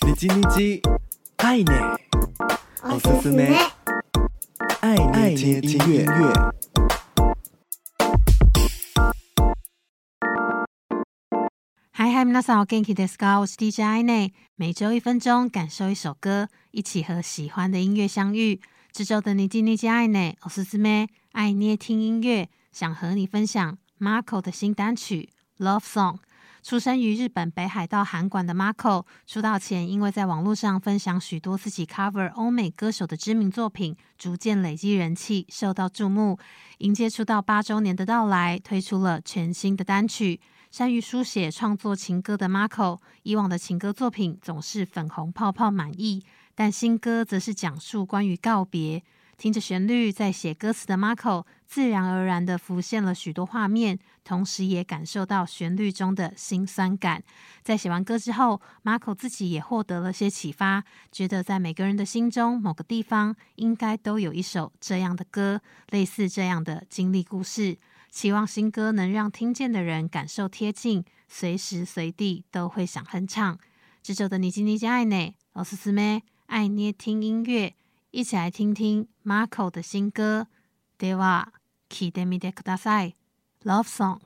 你叽你叽，爱捏，おすすめ，爱捏听音乐。嗨嗨，皆さんお元気ですか？我是 DJ 爱捏，每周一分钟，感受一首歌，一起和喜欢的音乐相遇。这周的你叽你叽爱捏，おすすめ，爱捏听音乐，想和你分享 Marco 的新单曲《Love Song》。 出生于日本北海道函馆的 Marco，出道前因为在网络上分享许多自己 cover 欧美歌手的知名作品，逐渐累积人气，受到注目。迎接出道八周年的到来，推出了全新的单曲。善于书写创作情歌的 Marco，以往的情歌作品总是粉红泡泡满溢，但新歌则是讲述关于告别。听着旋律，在写歌词的 Marco 自然而然地浮现了许多画面，同时也感受到旋律中的辛酸感。在写完歌之后，Marco 自己也获得了些启发，觉得在每个人的心中某个地方应该都有一首这样的歌，类似这样的经历故事。期望新歌能让听见的人感受贴近，随时随地都会想哼唱。这周的你叽你叽爱捏，おすすめ，爱捏听音乐。 一起来听听 Marco 的新歌，では聴いてみてください，Love Song。